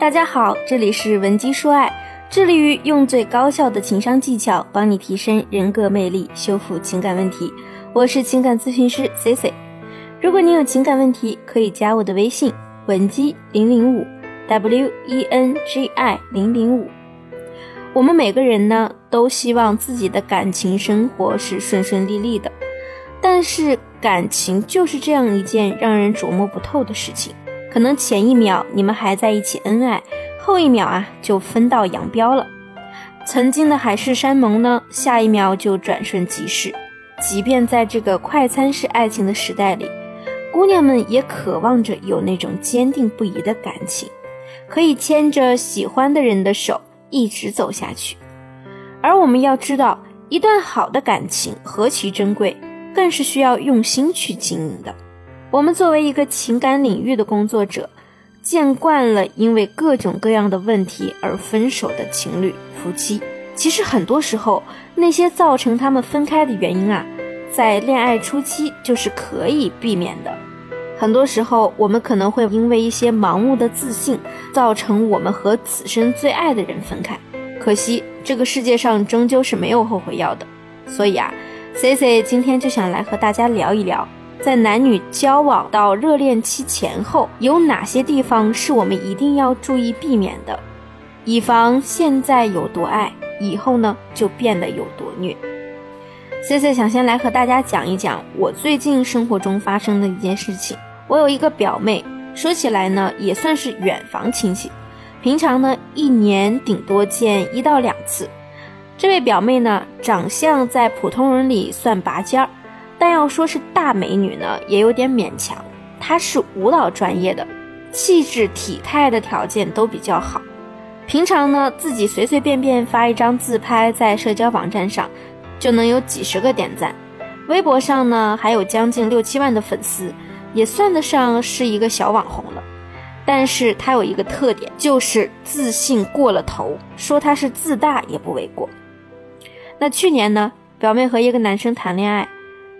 大家好，这里是文姬说爱，致力于用最高效的情商技巧帮你提升人格魅力，修复情感问题。我是情感咨询师 C C。如果你有情感问题，可以加我的微信文姬零零五 W E N G I 零零五。我们每个人呢，都希望自己的感情生活是顺顺利利的，但是感情就是这样一件让人琢磨不透的事情。可能前一秒你们还在一起恩爱，后一秒啊就分道扬镳了。曾经的海誓山盟呢，下一秒就转瞬即逝。即便在这个快餐式爱情的时代里，姑娘们也渴望着有那种坚定不移的感情，可以牵着喜欢的人的手。一直走下去，而我们要知道，一段好的感情何其珍贵，更是需要用心去经营的。我们作为一个情感领域的工作者，见惯了因为各种各样的问题而分手的情侣夫妻。其实很多时候，那些造成他们分开的原因啊，在恋爱初期就是可以避免的。很多时候，我们可能会因为一些盲目的自信，造成我们和此生最爱的人分开。可惜，这个世界上终究是没有后悔药的。所以啊，C C 今天就想来和大家聊一聊，在男女交往到热恋期前后，有哪些地方是我们一定要注意避免的，以防现在有多爱，以后呢就变得有多虐。C C 想先来和大家讲一讲我最近生活中发生的一件事情。我有一个表妹，说起来呢，也算是远房亲戚，平常呢一年顶多见一到两次。这位表妹呢，长相在普通人里算拔尖儿，但要说是大美女呢，也有点勉强。她是舞蹈专业的，气质体态的条件都比较好。平常呢，自己随随便便发一张自拍在社交网站上，就能有几十个点赞。微博上呢，还有将近六七万的粉丝。也算得上是一个小网红了，但是她有一个特点，就是自信过了头，说她是自大也不为过。那去年呢，表妹和一个男生谈恋爱，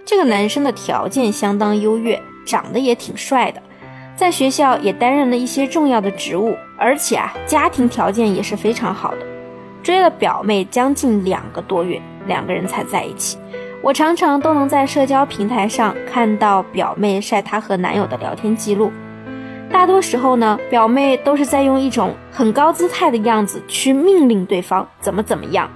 这个男生的条件相当优越，长得也挺帅的，在学校也担任了一些重要的职务，而且啊，家庭条件也是非常好的。追了表妹将近两个多月，两个人才在一起。我常常都能在社交平台上看到表妹晒她和男友的聊天记录，大多时候呢，表妹都是在用一种很高姿态的样子去命令对方怎么怎么样，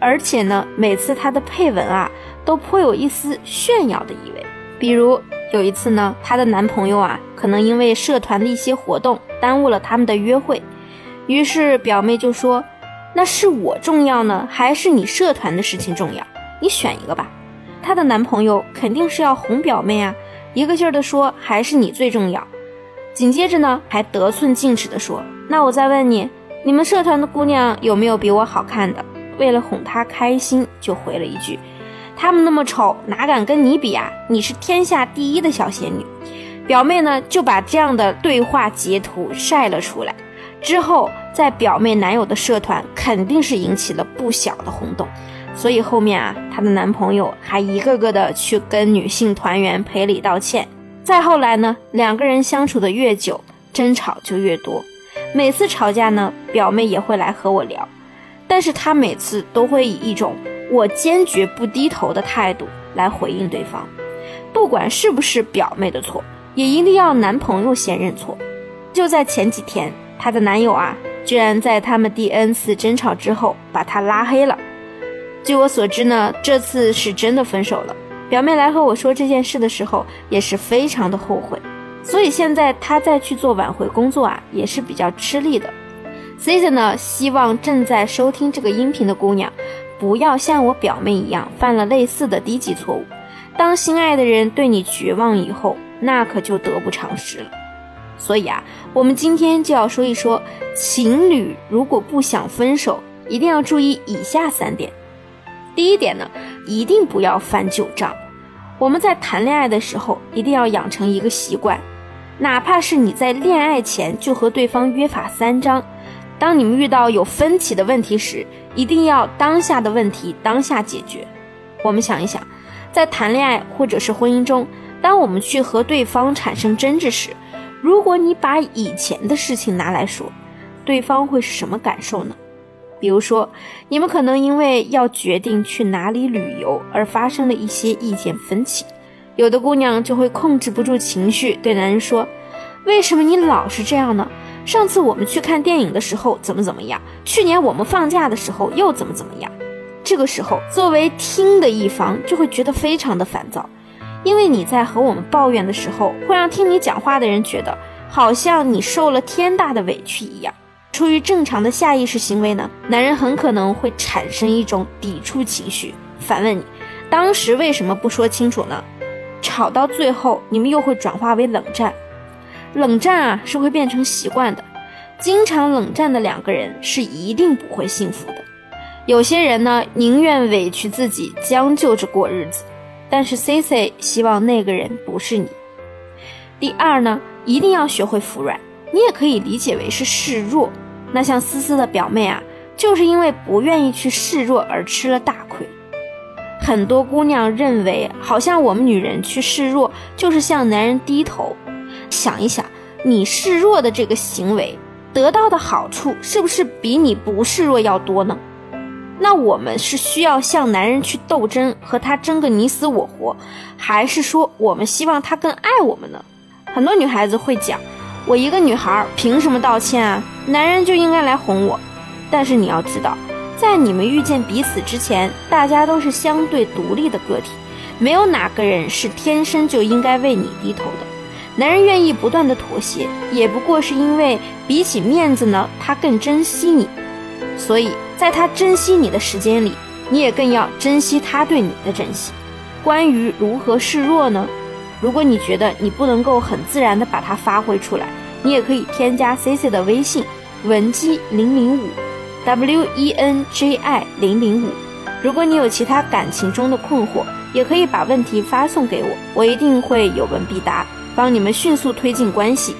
而且呢，每次她的配文啊，都颇有一丝炫耀的意味。比如有一次呢，她的男朋友啊，可能因为社团的一些活动耽误了他们的约会，于是表妹就说：“那是我重要呢，还是你社团的事情重要？你选一个吧。”她的男朋友肯定是要哄表妹啊，一个劲儿的说还是你最重要。紧接着呢，还得寸进尺的说：“那我再问你，你们社团的姑娘有没有比我好看的？”为了哄她开心，就回了一句：“她们那么丑，哪敢跟你比啊？你是天下第一的小仙女。”表妹呢就把这样的对话截图晒了出来，之后在表妹男友的社团肯定是引起了不小的轰动。所以后面啊，她的男朋友还一个个的去跟女性团员赔礼道歉。再后来呢，两个人相处的越久，争吵就越多。每次吵架呢，表妹也会来和我聊，但是她每次都会以一种我坚决不低头的态度来回应对方。不管是不是表妹的错，也一定要男朋友先认错。就在前几天，她的男友啊，居然在他们第 N 次争吵之后，把她拉黑了。据我所知呢，这次是真的分手了。表妹来和我说这件事的时候，也是非常的后悔，所以现在她再去做挽回工作啊，也是比较吃力的。C C 呢，希望正在收听这个音频的姑娘，不要像我表妹一样犯了类似的低级错误。当心爱的人对你绝望以后，那可就得不偿失了。所以啊，我们今天就要说一说，情侣如果不想分手，一定要注意以下三点。第一点呢，一定不要翻旧账。我们在谈恋爱的时候，一定要养成一个习惯，哪怕是你在恋爱前就和对方约法三章，当你们遇到有分歧的问题时，一定要当下的问题当下解决。我们想一想，在谈恋爱或者是婚姻中，当我们去和对方产生争执时，如果你把以前的事情拿来说，对方会是什么感受呢？比如说，你们可能因为要决定去哪里旅游而发生了一些意见分歧，有的姑娘就会控制不住情绪，对男人说：“为什么你老是这样呢？上次我们去看电影的时候怎么怎么样？去年我们放假的时候又怎么怎么样？”这个时候，作为听的一方就会觉得非常的烦躁，因为你在和我们抱怨的时候，会让听你讲话的人觉得好像你受了天大的委屈一样。出于正常的下意识行为呢，男人很可能会产生一种抵触情绪，反问你，当时为什么不说清楚呢？吵到最后，你们又会转化为冷战，冷战啊是会变成习惯的，经常冷战的两个人是一定不会幸福的。有些人呢，宁愿委屈自己，将就着过日子，但是 C C 希望那个人不是你。第二呢，一定要学会服软。你也可以理解为是示弱，那像思思的表妹啊，就是因为不愿意去示弱而吃了大亏。很多姑娘认为，好像我们女人去示弱就是向男人低头。想一想，你示弱的这个行为得到的好处，是不是比你不示弱要多呢？那我们是需要向男人去斗争，和他争个你死我活，还是说我们希望他更爱我们呢？很多女孩子会讲。我一个女孩，凭什么道歉啊？男人就应该来哄我。但是你要知道，在你们遇见彼此之前，大家都是相对独立的个体，没有哪个人是天生就应该为你低头的。男人愿意不断的妥协，也不过是因为比起面子呢，他更珍惜你。所以在他珍惜你的时间里，你也更要珍惜他对你的珍惜。关于如何示弱呢？如果你觉得你不能够很自然的把它发挥出来，你也可以添加 C C 的微信文姬零零五，W E N J I 零零五。如果你有其他感情中的困惑，也可以把问题发送给我，我一定会有问必答，帮你们迅速推进关系。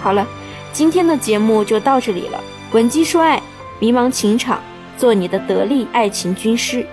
好了，今天的节目就到这里了。闻鸡说爱，迷茫情场，做你的得力爱情军师。